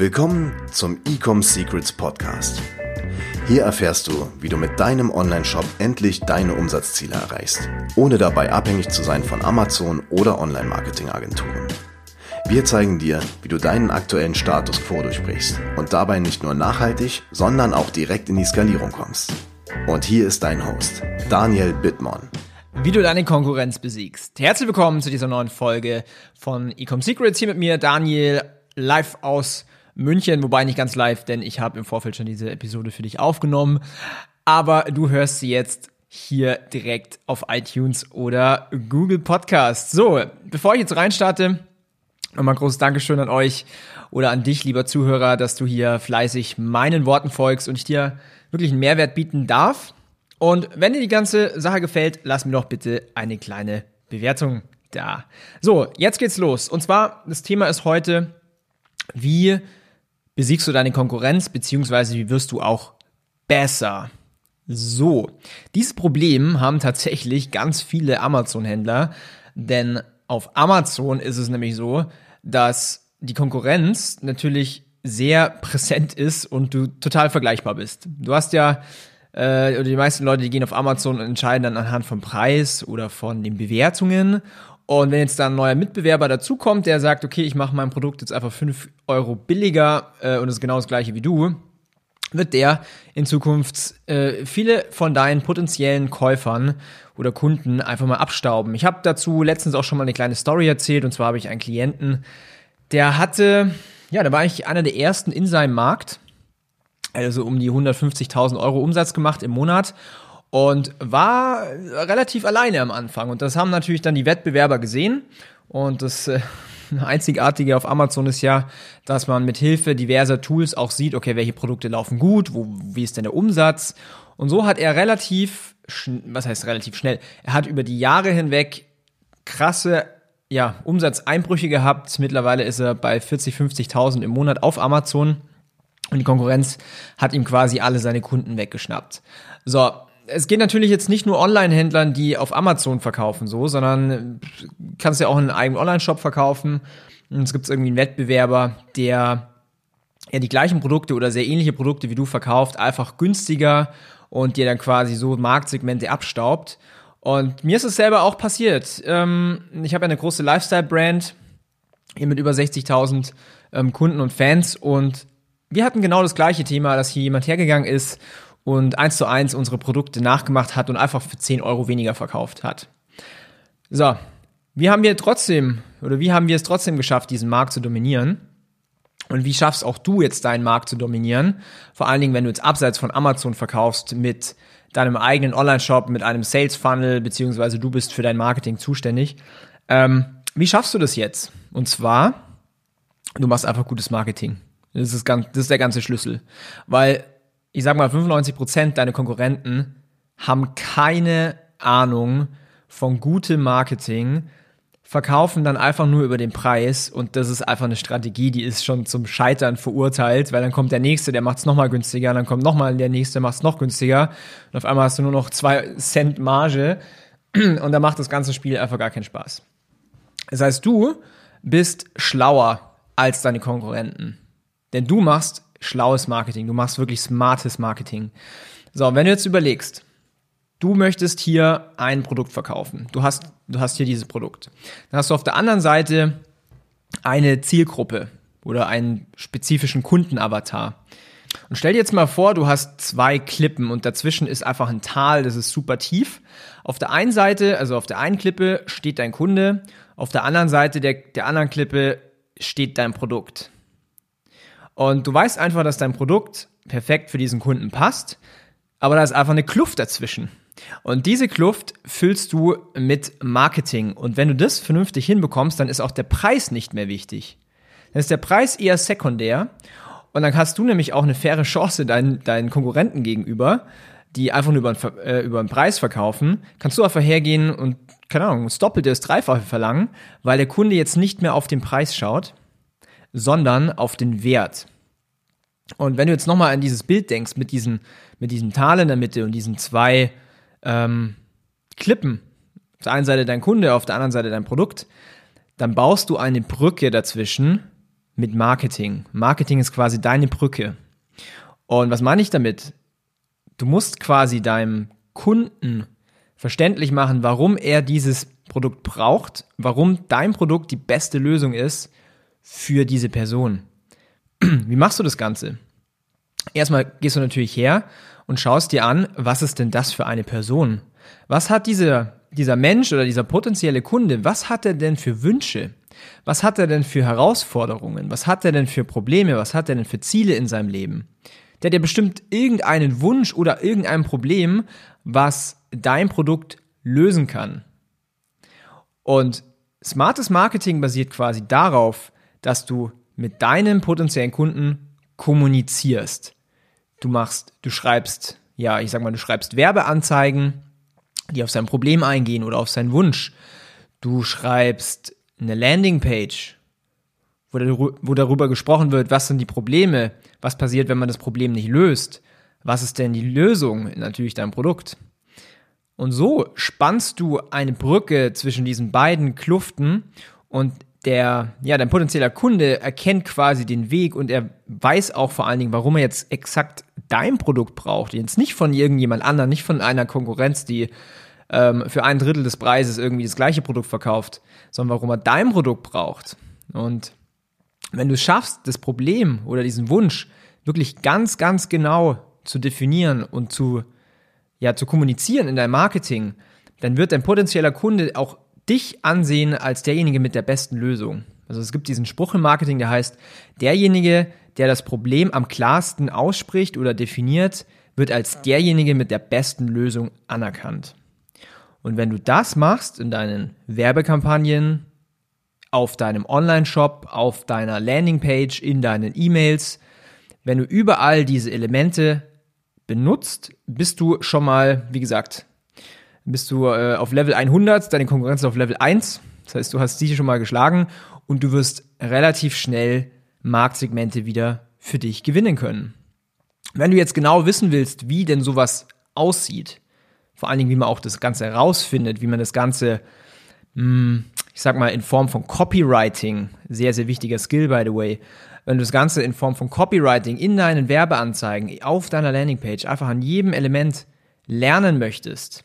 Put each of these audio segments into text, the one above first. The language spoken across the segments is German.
Willkommen zum Ecom Secrets Podcast. Hier erfährst du, wie du mit deinem Online-Shop endlich deine Umsatzziele erreichst, ohne dabei abhängig zu sein von Amazon oder Online-Marketing-Agenturen. Wir zeigen dir, wie du deinen aktuellen Status quo durchbrichst und dabei nicht nur nachhaltig, sondern auch direkt in die Skalierung kommst. Und hier ist dein Host, Daniel Bittmann. Wie du deine Konkurrenz besiegst. Herzlich willkommen zu dieser neuen Folge von Ecom Secrets. Hier mit mir Daniel live aus München, wobei nicht ganz live, denn ich habe im Vorfeld schon diese Episode für dich aufgenommen. Aber du hörst sie jetzt hier direkt auf iTunes oder Google Podcast. So, bevor ich jetzt reinstarte, nochmal ein großes Dankeschön an euch oder an dich, lieber Zuhörer, dass du hier fleißig meinen Worten folgst und ich dir wirklich einen Mehrwert bieten darf. Und wenn dir die ganze Sache gefällt, lass mir doch bitte eine kleine Bewertung da. So, jetzt geht's los. Und zwar, das Thema ist heute, wie besiegst du deine Konkurrenz, beziehungsweise wie wirst du auch besser? So, dieses Problem haben tatsächlich ganz viele Amazon-Händler, denn auf Amazon ist es nämlich so, dass die Konkurrenz natürlich sehr präsent ist und du total vergleichbar bist. Du hast ja, äh, oder die meisten Leute, die gehen auf Amazon und entscheiden dann anhand vom Preis oder von den Bewertungen und wenn jetzt da ein neuer Mitbewerber dazukommt, der sagt, okay, ich mache mein Produkt jetzt einfach 5 Euro billiger äh, und ist genau das gleiche wie du, wird der in Zukunft äh, viele von deinen potenziellen Käufern oder Kunden einfach mal abstauben. Ich habe dazu letztens auch schon mal eine kleine Story erzählt und zwar habe ich einen Klienten, der hatte, ja, der war eigentlich einer der ersten in seinem Markt, also um die 150.000 Euro Umsatz gemacht im Monat und war relativ alleine am Anfang. Und das haben natürlich dann die Wettbewerber gesehen. Und das äh, Einzigartige auf Amazon ist ja, dass man mit Hilfe diverser Tools auch sieht, okay, welche Produkte laufen gut, wo, wie ist denn der Umsatz. Und so hat er relativ, was heißt relativ schnell, er hat über die Jahre hinweg krasse ja, Umsatzeinbrüche gehabt. Mittlerweile ist er bei 40, 50.000 im Monat auf Amazon. Und die Konkurrenz hat ihm quasi alle seine Kunden weggeschnappt. So, es geht natürlich jetzt nicht nur Online-Händlern, die auf Amazon verkaufen, so, sondern kannst ja auch einen eigenen Online-Shop verkaufen. Und es gibt irgendwie einen Wettbewerber, der ja die gleichen Produkte oder sehr ähnliche Produkte wie du verkauft, einfach günstiger und dir dann quasi so Marktsegmente abstaubt. Und mir ist es selber auch passiert. Ähm, ich habe eine große Lifestyle-Brand hier mit über 60.000 ähm, Kunden und Fans und wir hatten genau das gleiche Thema, dass hier jemand hergegangen ist und eins zu eins unsere Produkte nachgemacht hat und einfach für 10 Euro weniger verkauft hat. So, wie haben wir trotzdem, oder wie haben wir es trotzdem geschafft, diesen Markt zu dominieren? Und wie schaffst auch du jetzt deinen Markt zu dominieren? Vor allen Dingen, wenn du jetzt abseits von Amazon verkaufst mit deinem eigenen Online-Shop, mit einem Sales-Funnel, beziehungsweise du bist für dein Marketing zuständig. Ähm, wie schaffst du das jetzt? Und zwar, du machst einfach gutes Marketing. Das ist, ganz, das ist der ganze Schlüssel. Weil ich sag mal, 95 Prozent deiner Konkurrenten haben keine Ahnung von gutem Marketing, verkaufen dann einfach nur über den Preis und das ist einfach eine Strategie, die ist schon zum Scheitern verurteilt, weil dann kommt der nächste, der macht es nochmal günstiger, dann kommt nochmal der nächste, der macht es noch günstiger und auf einmal hast du nur noch zwei Cent Marge und dann macht das ganze Spiel einfach gar keinen Spaß. Das heißt, du bist schlauer als deine Konkurrenten, denn du machst schlaues Marketing, du machst wirklich smartes Marketing. So, wenn du jetzt überlegst, du möchtest hier ein Produkt verkaufen, du hast, du hast hier dieses Produkt, dann hast du auf der anderen Seite eine Zielgruppe oder einen spezifischen Kundenavatar. Und stell dir jetzt mal vor, du hast zwei Klippen und dazwischen ist einfach ein Tal, das ist super tief. Auf der einen Seite, also auf der einen Klippe steht dein Kunde, auf der anderen Seite der, der anderen Klippe steht dein Produkt. Und du weißt einfach, dass dein Produkt perfekt für diesen Kunden passt, aber da ist einfach eine Kluft dazwischen. Und diese Kluft füllst du mit Marketing. Und wenn du das vernünftig hinbekommst, dann ist auch der Preis nicht mehr wichtig. Dann ist der Preis eher sekundär. Und dann hast du nämlich auch eine faire Chance deinen, deinen Konkurrenten gegenüber, die einfach nur über, einen, äh, über einen Preis verkaufen. Kannst du einfach hergehen und, keine Ahnung, das Doppelte, das Dreifache verlangen, weil der Kunde jetzt nicht mehr auf den Preis schaut, sondern auf den Wert. Und wenn du jetzt nochmal an dieses Bild denkst, mit, diesen, mit diesem Tal in der Mitte und diesen zwei ähm, Klippen, auf der einen Seite dein Kunde, auf der anderen Seite dein Produkt, dann baust du eine Brücke dazwischen mit Marketing. Marketing ist quasi deine Brücke. Und was meine ich damit? Du musst quasi deinem Kunden verständlich machen, warum er dieses Produkt braucht, warum dein Produkt die beste Lösung ist für diese Person. Wie machst du das Ganze? Erstmal gehst du natürlich her und schaust dir an, was ist denn das für eine Person? Was hat dieser, dieser Mensch oder dieser potenzielle Kunde, was hat er denn für Wünsche? Was hat er denn für Herausforderungen? Was hat er denn für Probleme? Was hat er denn für Ziele in seinem Leben? Der hat ja bestimmt irgendeinen Wunsch oder irgendein Problem, was dein Produkt lösen kann. Und smartes Marketing basiert quasi darauf, dass du mit deinem potenziellen Kunden kommunizierst. Du machst, du schreibst, ja, ich sag mal, du schreibst Werbeanzeigen, die auf sein Problem eingehen oder auf seinen Wunsch. Du schreibst eine Landingpage, wo, wo darüber gesprochen wird, was sind die Probleme, was passiert, wenn man das Problem nicht löst, was ist denn die Lösung, natürlich dein Produkt. Und so spannst du eine Brücke zwischen diesen beiden Kluften und der, ja, dein potenzieller Kunde erkennt quasi den Weg und er weiß auch vor allen Dingen, warum er jetzt exakt dein Produkt braucht. Jetzt nicht von irgendjemand anderem, nicht von einer Konkurrenz, die ähm, für ein Drittel des Preises irgendwie das gleiche Produkt verkauft, sondern warum er dein Produkt braucht. Und wenn du schaffst, das Problem oder diesen Wunsch wirklich ganz, ganz genau zu definieren und zu ja, zu kommunizieren in deinem Marketing, dann wird dein potenzieller Kunde auch dich ansehen als derjenige mit der besten Lösung. Also es gibt diesen Spruch im Marketing, der heißt, derjenige, der das Problem am klarsten ausspricht oder definiert, wird als derjenige mit der besten Lösung anerkannt. Und wenn du das machst in deinen Werbekampagnen, auf deinem Online-Shop, auf deiner Landingpage, in deinen E-Mails, wenn du überall diese Elemente benutzt, bist du schon mal, wie gesagt, bist du äh, auf Level 100, deine Konkurrenz ist auf Level 1. Das heißt, du hast sie schon mal geschlagen und du wirst relativ schnell Marktsegmente wieder für dich gewinnen können. Wenn du jetzt genau wissen willst, wie denn sowas aussieht, vor allen Dingen, wie man auch das Ganze herausfindet, wie man das Ganze, mh, hm, ich sag mal, in Form von Copywriting, sehr, sehr wichtiger Skill, by the way, wenn du das Ganze in Form von Copywriting in deinen Werbeanzeigen auf deiner Landingpage einfach an jedem Element lernen möchtest,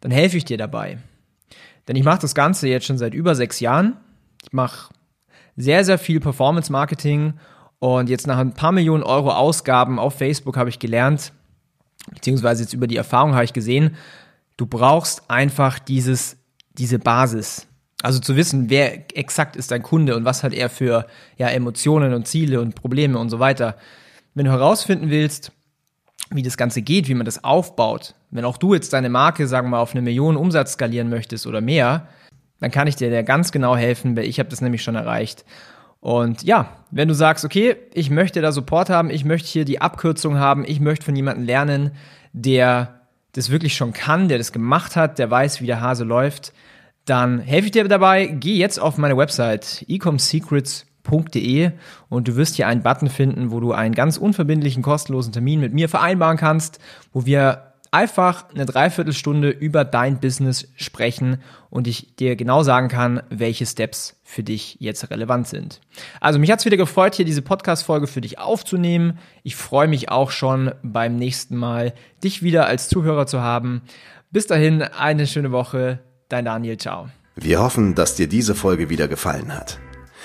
dann helfe ich dir dabei. Denn ich mache das Ganze jetzt schon seit über sechs Jahren. Ich mache sehr, sehr viel Performance Marketing und jetzt nach ein paar Millionen Euro Ausgaben auf Facebook habe ich gelernt, beziehungsweise jetzt über die Erfahrung habe ich gesehen, du brauchst einfach dieses, diese Basis. Also zu wissen, wer exakt ist dein Kunde und was hat er für ja, Emotionen und Ziele und Probleme und so weiter. Wenn du herausfinden willst, wie das Ganze geht, wie man das aufbaut, wenn auch du jetzt deine Marke, sagen wir mal, auf eine Million Umsatz skalieren möchtest oder mehr, dann kann ich dir da ganz genau helfen, weil ich habe das nämlich schon erreicht. Und ja, wenn du sagst, okay, ich möchte da Support haben, ich möchte hier die Abkürzung haben, ich möchte von jemandem lernen, der das wirklich schon kann, der das gemacht hat, der weiß, wie der Hase läuft, dann helfe ich dir dabei. Geh jetzt auf meine Website ecomsecrets.de und du wirst hier einen Button finden, wo du einen ganz unverbindlichen, kostenlosen Termin mit mir vereinbaren kannst, wo wir einfach eine Dreiviertelstunde über dein Business sprechen und ich dir genau sagen kann, welche Steps für dich jetzt relevant sind. Also mich hat es wieder gefreut, hier diese Podcast-Folge für dich aufzunehmen. Ich freue mich auch schon beim nächsten Mal, dich wieder als Zuhörer zu haben. Bis dahin, eine schöne Woche. Dein Daniel, ciao. Wir hoffen, dass dir diese Folge wieder gefallen hat.